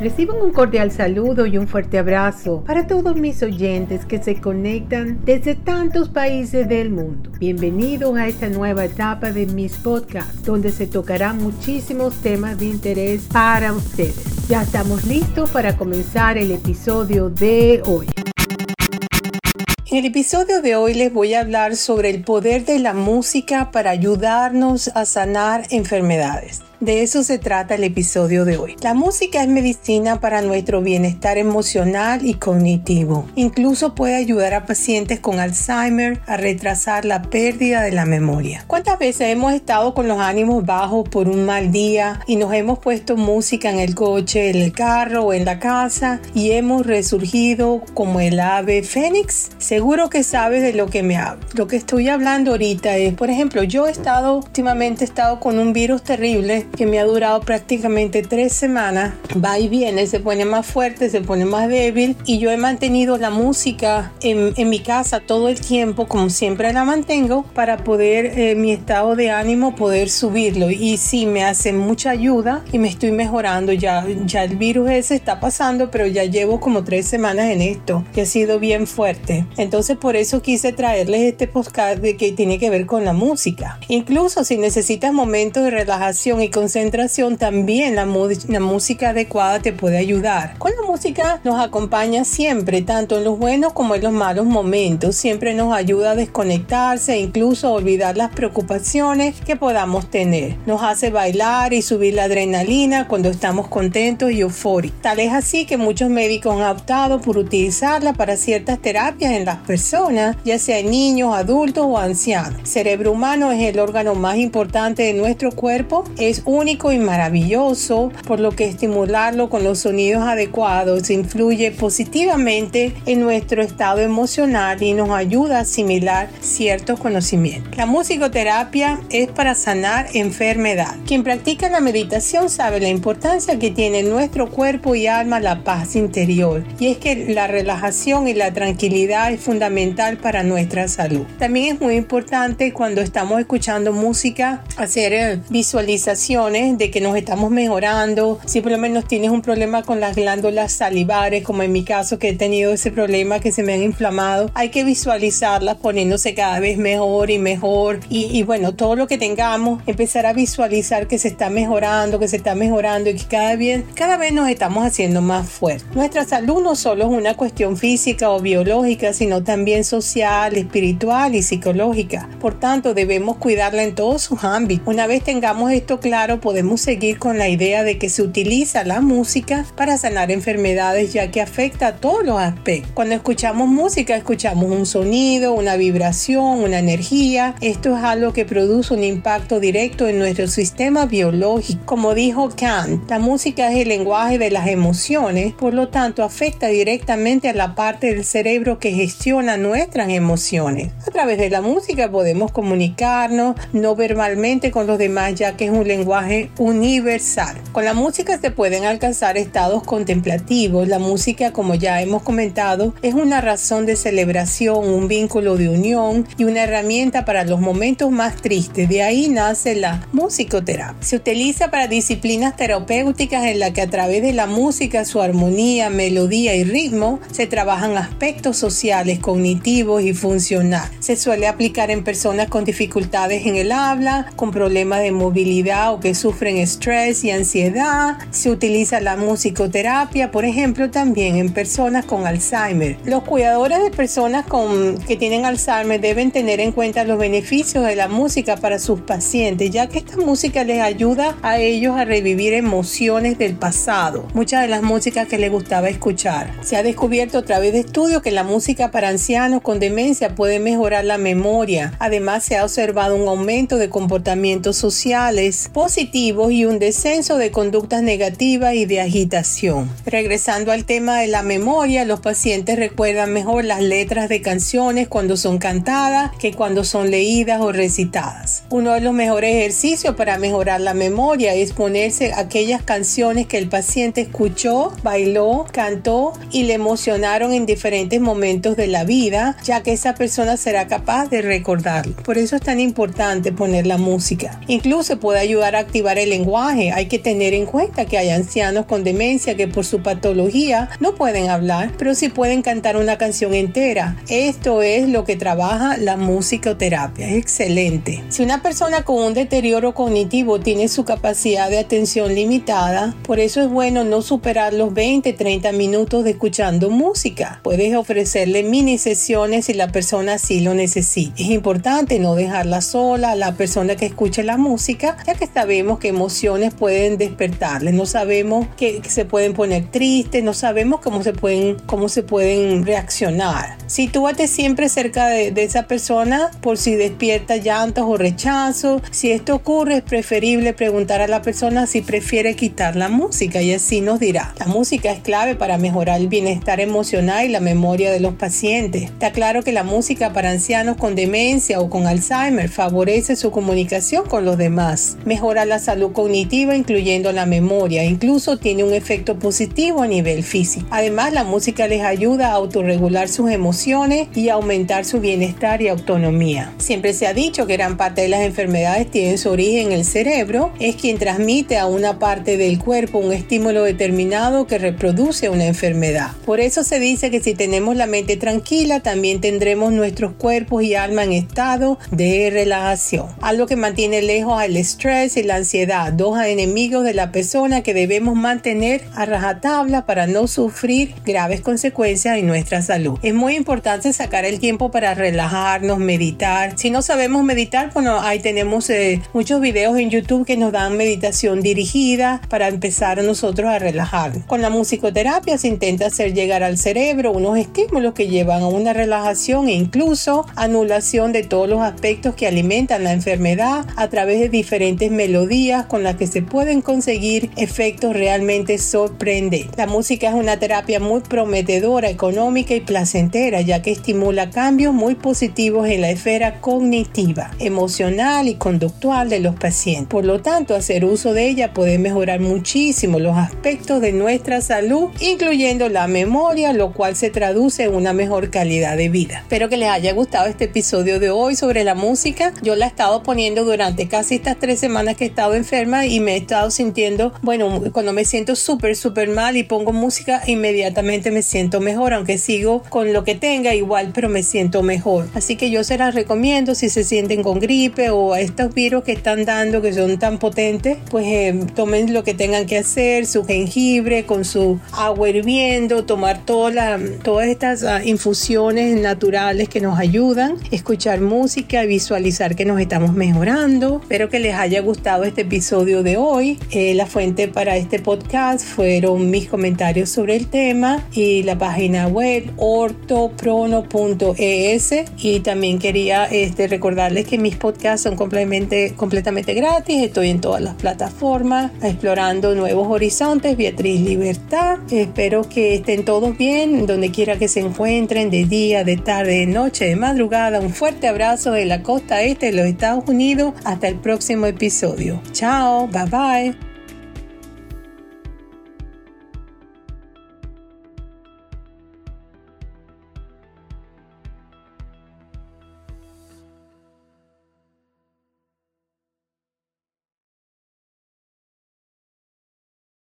Reciban un cordial saludo y un fuerte abrazo para todos mis oyentes que se conectan desde tantos países del mundo. Bienvenidos a esta nueva etapa de mis podcasts, donde se tocarán muchísimos temas de interés para ustedes. Ya estamos listos para comenzar el episodio de hoy. En el episodio de hoy les voy a hablar sobre el poder de la música para ayudarnos a sanar enfermedades. De eso se trata el episodio de hoy. La música es medicina para nuestro bienestar emocional y cognitivo. Incluso puede ayudar a pacientes con Alzheimer a retrasar la pérdida de la memoria. ¿Cuántas veces hemos estado con los ánimos bajos por un mal día y nos hemos puesto música en el coche, en el carro o en la casa y hemos resurgido como el ave fénix? Seguro que sabes de lo que me hablo. Lo que estoy hablando ahorita es, por ejemplo, yo he estado últimamente he estado con un virus terrible que me ha durado prácticamente tres semanas. Va y viene, se pone más fuerte, se pone más débil y yo he mantenido la música en, en mi casa todo el tiempo, como siempre la mantengo, para poder eh, mi estado de ánimo poder subirlo. Y sí, me hace mucha ayuda y me estoy mejorando. Ya, ya el virus ese está pasando, pero ya llevo como tres semanas en esto, que ha sido bien fuerte. Entonces por eso quise traerles este podcast de que tiene que ver con la música. Incluso si necesitas momentos de relajación y concentración, también la, la música adecuada te puede ayudar. Con la música nos acompaña siempre, tanto en los buenos como en los malos momentos. Siempre nos ayuda a desconectarse e incluso olvidar las preocupaciones que podamos tener. Nos hace bailar y subir la adrenalina cuando estamos contentos y eufóricos. Tal es así que muchos médicos han optado por utilizarla para ciertas terapias en las personas, ya sea en niños, adultos o ancianos. El cerebro humano es el órgano más importante de nuestro cuerpo. Es único y maravilloso, por lo que estimularlo con los sonidos adecuados influye positivamente en nuestro estado emocional y nos ayuda a asimilar ciertos conocimientos. La musicoterapia es para sanar enfermedad. Quien practica la meditación sabe la importancia que tiene en nuestro cuerpo y alma la paz interior. Y es que la relajación y la tranquilidad es fundamental para nuestra salud. También es muy importante cuando estamos escuchando música hacer eh, de que nos estamos mejorando. Si por lo menos tienes un problema con las glándulas salivares, como en mi caso que he tenido ese problema que se me han inflamado, hay que visualizarlas poniéndose cada vez mejor y mejor. Y, bueno, todo lo que tengamos, empezar a visualizar que se está mejorando, que se está mejorando y que cada vez, cada vez nos estamos haciendo más fuertes. Nuestra salud no solo es una cuestión física o biológica, sino también social, espiritual y psicológica. Por tanto, debemos cuidarla en todos sus ámbitos. Una vez tengamos esto claro, podemos seguir con la idea de que se utiliza la música para sanar enfermedades ya que afecta a todos los aspectos. Cuando escuchamos música escuchamos un sonido, una vibración, una energía. Esto es algo que produce un impacto directo en nuestro sistema biológico. Como dijo Kant, la música es el lenguaje de las emociones, por lo tanto afecta directamente a la parte del cerebro que gestiona nuestras emociones. A través de la música podemos comunicarnos no verbalmente con los demás ya que es un lenguaje universal. Con la música se pueden alcanzar estados contemplativos. La música, como ya hemos comentado, es una razón de celebración, un vínculo de unión y una herramienta para los momentos más tristes. De ahí nace la musicoterapia. Se utiliza para disciplinas terapéuticas en la que a través de la música, su armonía, melodía y ritmo, se trabajan aspectos sociales, cognitivos y funcionales. Se suele aplicar en personas con dificultades en el habla, con problemas de movilidad o que sufren estrés y ansiedad. Se utiliza la musicoterapia, por ejemplo, también en personas con Alzheimer. Los cuidadores de personas con, que tienen Alzheimer deben tener en cuenta los beneficios de la música para sus pacientes, ya que esta música les ayuda a ellos a revivir emociones del pasado, muchas de las músicas que les gustaba escuchar. Se ha descubierto a través de estudios que la música para ancianos con demencia puede mejorar la memoria. Además, se ha observado un aumento de comportamientos sociales y un descenso de conductas negativas y de agitación. Regresando al tema de la memoria, los pacientes recuerdan mejor las letras de canciones cuando son cantadas que cuando son leídas o recitadas. Uno de los mejores ejercicios para mejorar la memoria es ponerse aquellas canciones que el paciente escuchó, bailó, cantó y le emocionaron en diferentes momentos de la vida, ya que esa persona será capaz de recordarlo. Por eso es tan importante poner la música. Incluso puede ayudar a activar el lenguaje. Hay que tener en cuenta que hay ancianos con demencia que por su patología no pueden hablar, pero sí pueden cantar una canción entera. Esto es lo que trabaja la musicoterapia. Es excelente. Si una persona con un deterioro cognitivo tiene su capacidad de atención limitada, por eso es bueno no superar los 20, 30 minutos de escuchando música. Puedes ofrecerle mini sesiones si la persona sí lo necesita. Es importante no dejarla sola, la persona que escuche la música, ya que sabemos que emociones pueden despertarle. No sabemos que, se pueden poner tristes, no sabemos cómo se pueden, cómo se pueden reaccionar. Sitúate siempre cerca de, de esa persona por si despierta llantos o rechazo. Si esto ocurre, es preferible preguntar a la persona si prefiere quitar la música y así nos dirá. La música es clave para mejorar el bienestar emocional y la memoria de los pacientes. Está claro que la música para ancianos con demencia o con Alzheimer favorece su comunicación con los demás, mejora la salud cognitiva incluyendo la memoria, incluso tiene un efecto positivo a nivel físico. Además, la música les ayuda a autorregular sus emociones y aumentar su bienestar y autonomía. Siempre se ha dicho que gran parte de las enfermedades tienen su origen en el cerebro, es quien transmite a una parte del cuerpo un estímulo determinado que reproduce una enfermedad. Por eso se dice que si tenemos la mente tranquila, también tendremos nuestros cuerpos y alma en estado de relajación. Algo que mantiene lejos al estrés y la ansiedad, dos enemigos de la persona que debemos mantener a rajatabla para no sufrir graves consecuencias en nuestra salud. Es muy importante sacar el tiempo para relajarnos, meditar. Si no sabemos meditar, bueno, ahí tenemos eh, muchos videos en YouTube que nos dan meditación dirigida para empezar nosotros a relajar. Con la musicoterapia se intenta hacer llegar al cerebro unos estímulos que llevan a una relajación e incluso anulación de todos los aspectos que alimentan la enfermedad a través de diferentes melodías con las que se pueden conseguir efectos realmente sorprendentes. La música es una terapia muy prometedora, económica y placentera ya que estimula cambios muy positivos en la esfera cognitiva, emocional y conductual de los pacientes. Por lo tanto, hacer uso de ella puede mejorar muchísimo los aspectos de nuestra salud, incluyendo la memoria, lo cual se traduce en una mejor calidad de vida. Espero que les haya gustado este episodio de hoy sobre la música. Yo la he estado poniendo durante casi estas tres semanas he estado enferma y me he estado sintiendo, bueno, cuando me siento súper, súper mal y pongo música, inmediatamente me siento mejor, aunque sigo con lo que tenga igual, pero me siento mejor. Así que yo se las recomiendo si se sienten con gripe o estos virus que están dando que son tan potentes, pues eh, tomen lo que tengan que hacer, su jengibre con su agua hirviendo, tomar toda todas estas ah, infusiones naturales que nos ayudan, escuchar música, visualizar que nos estamos mejorando. Espero que les haya gustado este episodio de hoy. Eh, la fuente para este podcast fueron mis comentarios sobre el tema y la página web ortoprono.es y también quería este, recordarles que mis podcasts son completamente, completamente gratis. Estoy en todas las plataformas explorando nuevos horizontes. Beatriz Libertad. Espero que estén todos bien donde quiera que se encuentren de día, de tarde, de noche, de madrugada. Un fuerte abrazo de la costa este de los Estados Unidos. Hasta el próximo episodio. you. Ciao, bye bye.